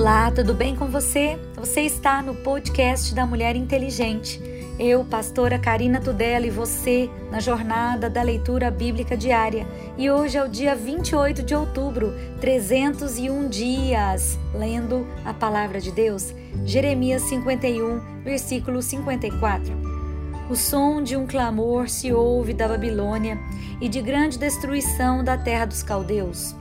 Olá, tudo bem com você? Você está no podcast da Mulher Inteligente. Eu, pastora Karina Tudela e você na jornada da leitura bíblica diária. E hoje é o dia 28 de outubro, 301 dias, lendo a palavra de Deus. Jeremias 51, versículo 54. O som de um clamor se ouve da Babilônia e de grande destruição da terra dos caldeus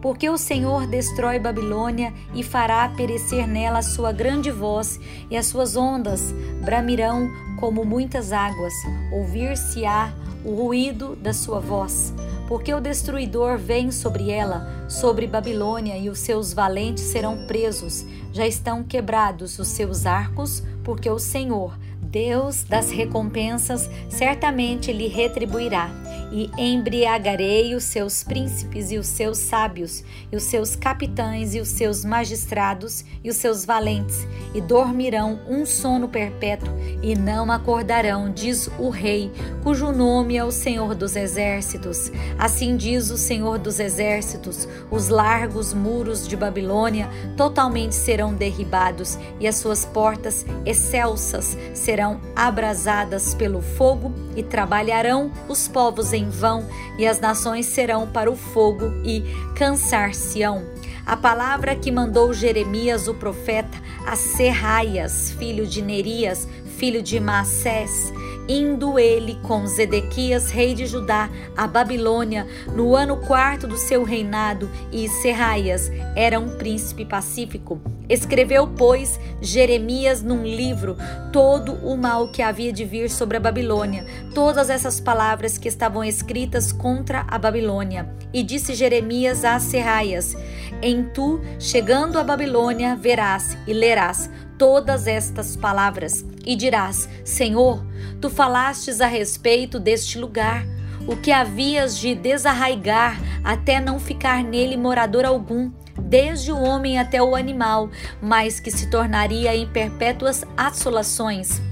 porque o Senhor destrói Babilônia e fará perecer nela a sua grande voz, e as suas ondas bramirão como muitas águas, ouvir-se-á o ruído da sua voz. Porque o destruidor vem sobre ela, sobre Babilônia, e os seus valentes serão presos. Já estão quebrados os seus arcos, porque o Senhor, Deus das recompensas, certamente lhe retribuirá e embriagarei os seus príncipes e os seus sábios, e os seus capitães e os seus magistrados e os seus valentes, e dormirão um sono perpétuo, e não acordarão, diz o rei, cujo nome é o Senhor dos Exércitos. Assim diz o Senhor dos Exércitos: os largos muros de Babilônia totalmente serão derribados, e as suas portas excelsas serão abrasadas pelo fogo, e trabalharão os povos em vão, e as nações serão para o fogo e cansar-se-ão. A palavra que mandou Jeremias o profeta a Serraias, filho de Nerias, filho de Massés, indo ele com Zedequias, rei de Judá, a Babilônia, no ano quarto do seu reinado, e Serraias era um príncipe pacífico. Escreveu, pois, Jeremias num livro todo o mal que havia de vir sobre a Babilônia, todas essas palavras que estavam escritas contra a Babilônia. E disse Jeremias a Serraias: Em tu, chegando a Babilônia, verás e lerás todas estas palavras e dirás: Senhor, tu falastes a respeito deste lugar, o que havias de desarraigar até não ficar nele morador algum, desde o homem até o animal, mas que se tornaria em perpétuas assolações.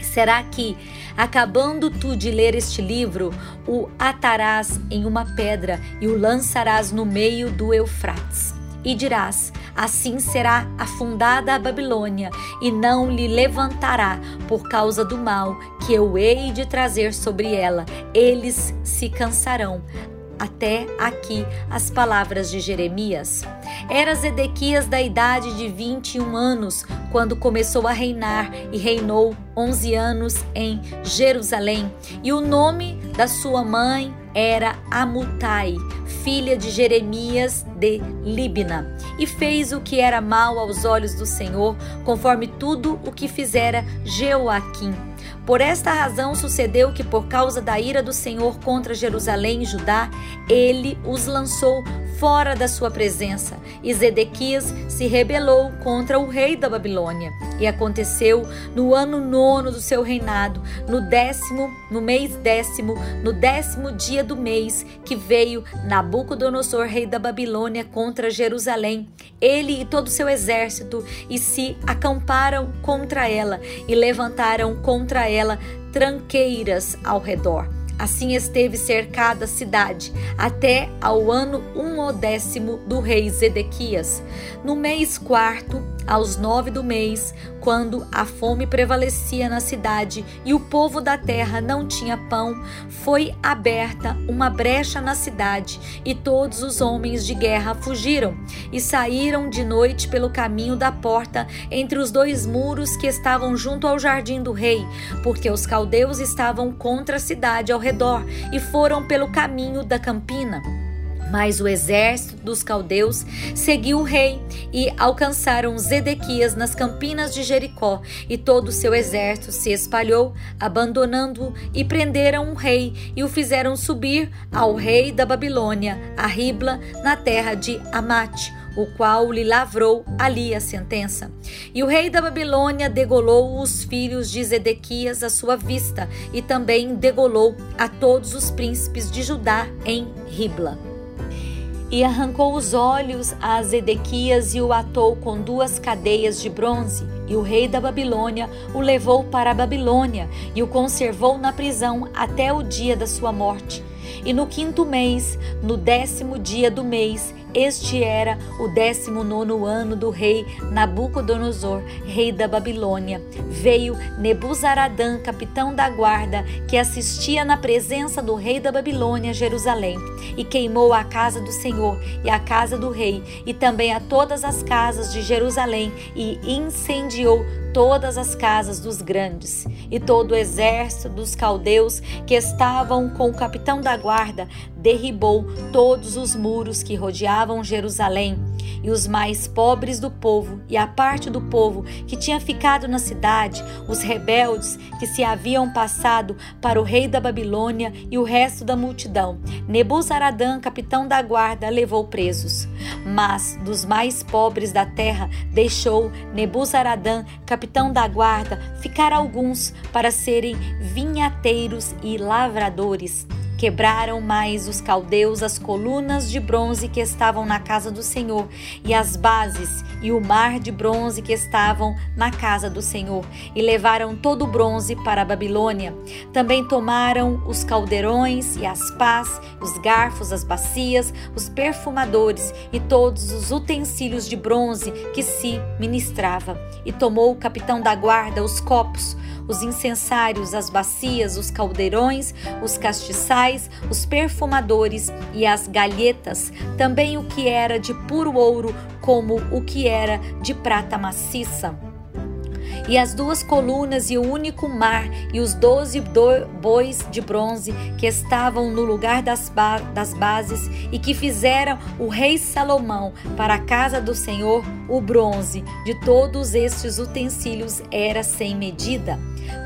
Será que, acabando tu de ler este livro, o atarás em uma pedra e o lançarás no meio do Eufrates? E dirás: Assim será afundada a Babilônia, e não lhe levantará por causa do mal que eu hei de trazer sobre ela. Eles se cansarão. Até aqui as palavras de Jeremias. Era Zedequias da idade de 21 anos quando começou a reinar e reinou 11 anos em Jerusalém. E o nome da sua mãe era Amutai, filha de Jeremias de Libna, e fez o que era mal aos olhos do Senhor, conforme tudo o que fizera Jeoaquim. Por esta razão sucedeu que, por causa da ira do Senhor contra Jerusalém e Judá, ele os lançou fora da sua presença. E Zedequias se rebelou contra o rei da Babilônia. E aconteceu no ano nono do seu reinado, no décimo, no mês décimo, no décimo dia do mês, que veio Nabucodonosor, rei da Babilônia, contra Jerusalém, ele e todo o seu exército, e se acamparam contra ela, e levantaram contra ela tranqueiras ao redor. Assim esteve cercada a cidade até ao ano um décimo do rei Zedequias. No mês quarto, aos nove do mês, quando a fome prevalecia na cidade e o povo da terra não tinha pão, foi aberta uma brecha na cidade e todos os homens de guerra fugiram e saíram de noite pelo caminho da porta entre os dois muros que estavam junto ao jardim do rei, porque os caldeus estavam contra a cidade ao redor e foram pelo caminho da campina. Mas o exército dos caldeus seguiu o rei e alcançaram Zedequias nas campinas de Jericó, e todo o seu exército se espalhou, abandonando-o, e prenderam o rei e o fizeram subir ao rei da Babilônia, a Ribla, na terra de Amate o qual lhe lavrou ali a sentença. E o rei da Babilônia degolou os filhos de Zedequias à sua vista, e também degolou a todos os príncipes de Judá em Ribla e arrancou os olhos a Zedequias e o atou com duas cadeias de bronze. E o rei da Babilônia o levou para a Babilônia e o conservou na prisão até o dia da sua morte. E no quinto mês, no décimo dia do mês, Este era o décimo nono ano do rei Nabucodonosor, rei da Babilônia. Veio Nebuzaradã, capitão da guarda, que assistia na presença do rei da Babilônia Jerusalém, e queimou a casa do Senhor e a casa do rei, e também a todas as casas de Jerusalém, e incendiou todas as casas dos grandes e todo o exército dos caldeus que estavam com o capitão da guarda derribou todos os muros que rodeavam Jerusalém e os mais pobres do povo e a parte do povo que tinha ficado na cidade, os rebeldes que se haviam passado para o rei da Babilônia e o resto da multidão. Nebuzaradã, capitão da guarda, levou presos. Mas dos mais pobres da terra deixou Nebuzaradã, capitão da guarda, ficar alguns para serem vinhateiros e lavradores. Quebraram mais os caldeus as colunas de bronze que estavam na casa do Senhor, e as bases e o mar de bronze que estavam na casa do Senhor, e levaram todo o bronze para a Babilônia. Também tomaram os caldeirões e as pás, os garfos, as bacias, os perfumadores e todos os utensílios de bronze que se ministrava. E tomou o capitão da guarda os copos, os incensários, as bacias, os caldeirões, os castiçais, os perfumadores e as galhetas, também o que era de puro ouro, como o que era de prata maciça e as duas colunas e o único mar e os doze bois de bronze que estavam no lugar das, ba das bases e que fizeram o rei Salomão para a casa do Senhor, o bronze de todos estes utensílios era sem medida.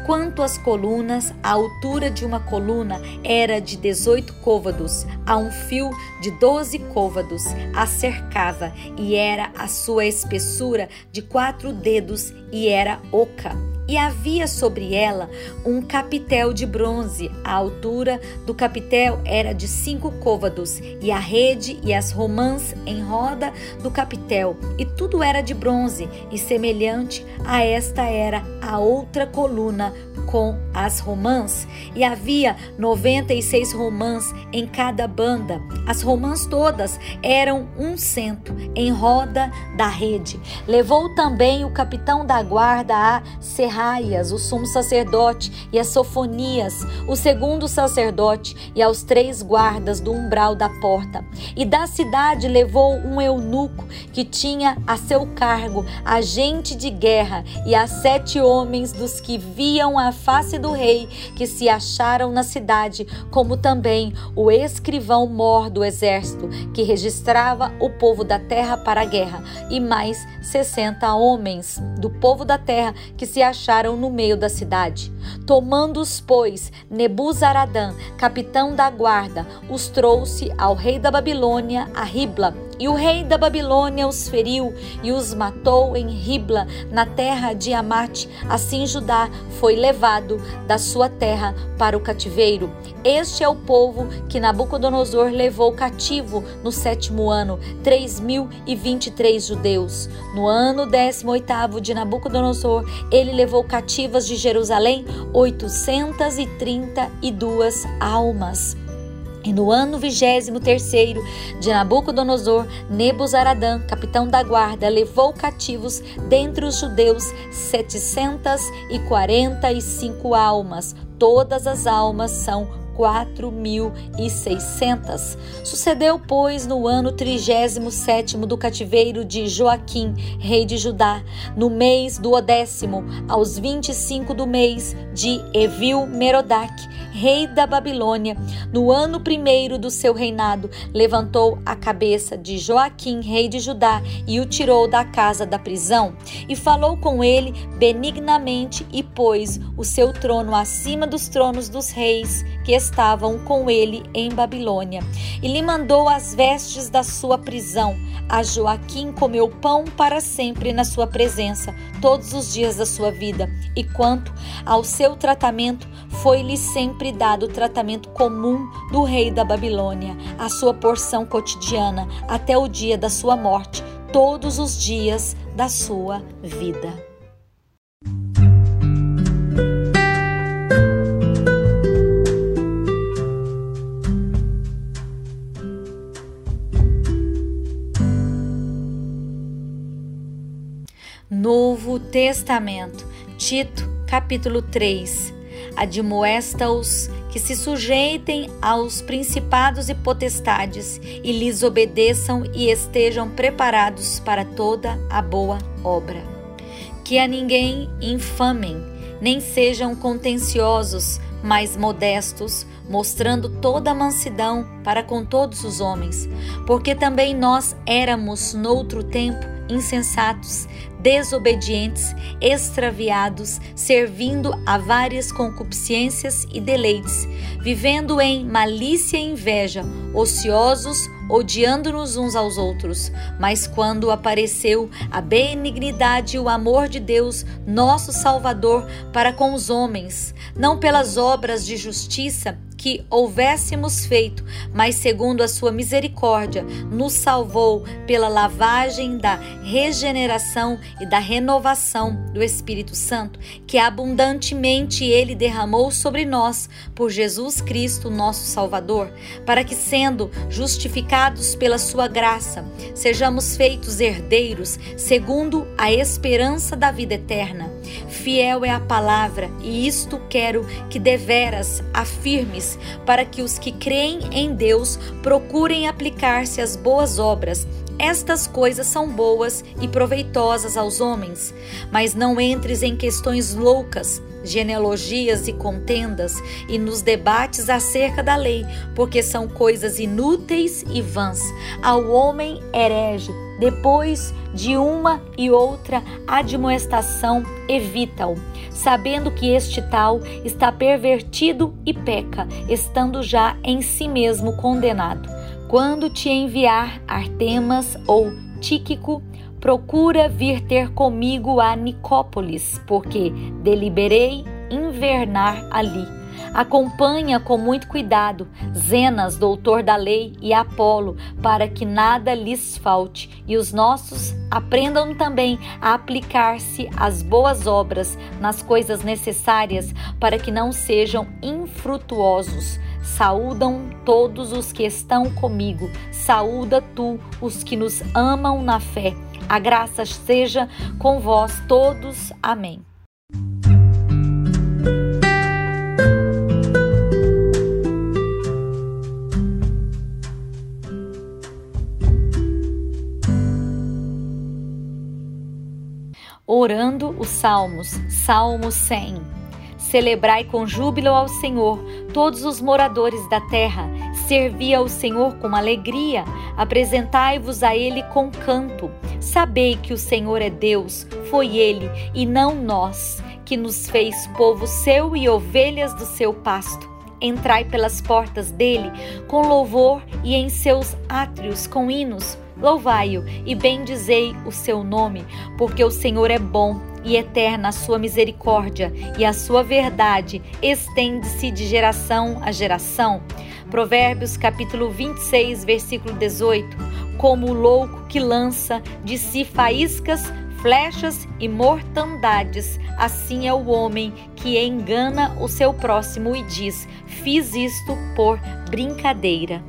Quanto às colunas, a altura de uma coluna era de 18 côvados, a um fio de 12 côvados a cercava, e era a sua espessura de quatro dedos, e era oca e havia sobre ela um capitel de bronze. A altura do capitel era de cinco côvados, e a rede e as romãs em roda do capitel, e tudo era de bronze, e semelhante a esta era a outra coluna com as romãs, e havia noventa e seis romãs em cada banda. As romãs todas eram um cento em roda da rede. Levou também o capitão da guarda a serrar Serraias, o sumo sacerdote, e a Sofonias, o segundo sacerdote, e aos três guardas do umbral da porta. E da cidade levou um eunuco que tinha a seu cargo agente de guerra e a sete homens dos que viam a face do rei que se acharam na cidade, como também o escrivão mor do exército que registrava o povo da terra para a guerra, e mais sessenta homens do povo da terra que se acharam acharam no meio da cidade. Tomando-os, pois, Nebuzaradã, capitão da guarda, os trouxe ao rei da Babilônia, a Ribla, e o rei da Babilônia os feriu e os matou em Ribla, na terra de Amate. Assim Judá foi levado da sua terra para o cativeiro. Este é o povo que Nabucodonosor levou cativo no sétimo ano, três mil e vinte e três judeus. No ano décimo oitavo de Nabucodonosor, ele levou cativas de Jerusalém oitocentas e trinta e duas almas. E no ano vigésimo terceiro de Nabucodonosor, Nebuzaradã, capitão da guarda, levou cativos dentre os judeus setecentas e quarenta e cinco almas. Todas as almas são quatro mil e seiscentas. Sucedeu, pois, no ano trigésimo sétimo do cativeiro de Joaquim, rei de Judá, no mês do décimo, aos vinte e cinco do mês de Evil Merodach, rei da Babilônia, no ano primeiro do seu reinado, levantou a cabeça de Joaquim, rei de Judá, e o tirou da casa da prisão, e falou com ele benignamente, e pôs o seu trono acima dos tronos dos reis que estavam com ele em Babilônia, e lhe mandou as vestes da sua prisão. A Joaquim comeu pão para sempre na sua presença, todos os dias da sua vida, e quanto ao seu tratamento, foi-lhe sempre dado o tratamento comum do rei da Babilônia, a sua porção cotidiana, até o dia da sua morte, todos os dias da sua vida. Testamento, Tito, capítulo 3. Admoesta-os que se sujeitem aos principados e potestades e lhes obedeçam e estejam preparados para toda a boa obra. Que a ninguém infamem, nem sejam contenciosos, mas modestos, mostrando toda a mansidão para com todos os homens, porque também nós éramos noutro tempo insensatos, desobedientes, extraviados, servindo a várias concupiscências e deleites, vivendo em malícia e inveja, ociosos, odiando-nos uns aos outros. Mas quando apareceu a benignidade e o amor de Deus, nosso Salvador, para com os homens, não pelas obras de justiça que houvéssemos feito, mas segundo a sua misericórdia, nos salvou pela lavagem da regeneração e da renovação do Espírito Santo, que abundantemente ele derramou sobre nós por Jesus Cristo, nosso Salvador, para que sendo justificados pela sua graça, sejamos feitos herdeiros segundo a esperança da vida eterna. Fiel é a palavra, e isto quero que deveras afirmes para que os que creem em Deus procurem aplicar-se às boas obras. Estas coisas são boas e proveitosas aos homens, mas não entres em questões loucas, genealogias e contendas e nos debates acerca da lei, porque são coisas inúteis e vãs. Ao homem herege, depois de uma e outra admoestação, evita-o, sabendo que este tal está pervertido e peca, estando já em si mesmo condenado. Quando te enviar Artemas ou Tíquico, procura vir ter comigo a Nicópolis, porque deliberei invernar ali Acompanha com muito cuidado Zenas, doutor da lei, e Apolo, para que nada lhes falte, e os nossos aprendam também a aplicar-se às boas obras, nas coisas necessárias, para que não sejam infrutuosos. Saúdam todos os que estão comigo, saúda tu os que nos amam na fé. A graça seja com vós todos. Amém. Orando os salmos. Salmo 100. Celebrai com júbilo ao Senhor, todos os moradores da terra. Servi ao Senhor com alegria. Apresentai-vos a Ele com canto. Sabei que o Senhor é Deus, foi Ele e não nós, que nos fez povo seu e ovelhas do seu pasto. Entrai pelas portas dele com louvor e em seus átrios com hinos Louvai-o e bendizei o seu nome, porque o Senhor é bom e eterna a sua misericórdia, e a sua verdade estende-se de geração a geração. Provérbios capítulo 26, versículo 18. Como o louco que lança de si faíscas, flechas e mortandades, assim é o homem que engana o seu próximo e diz: Fiz isto por brincadeira.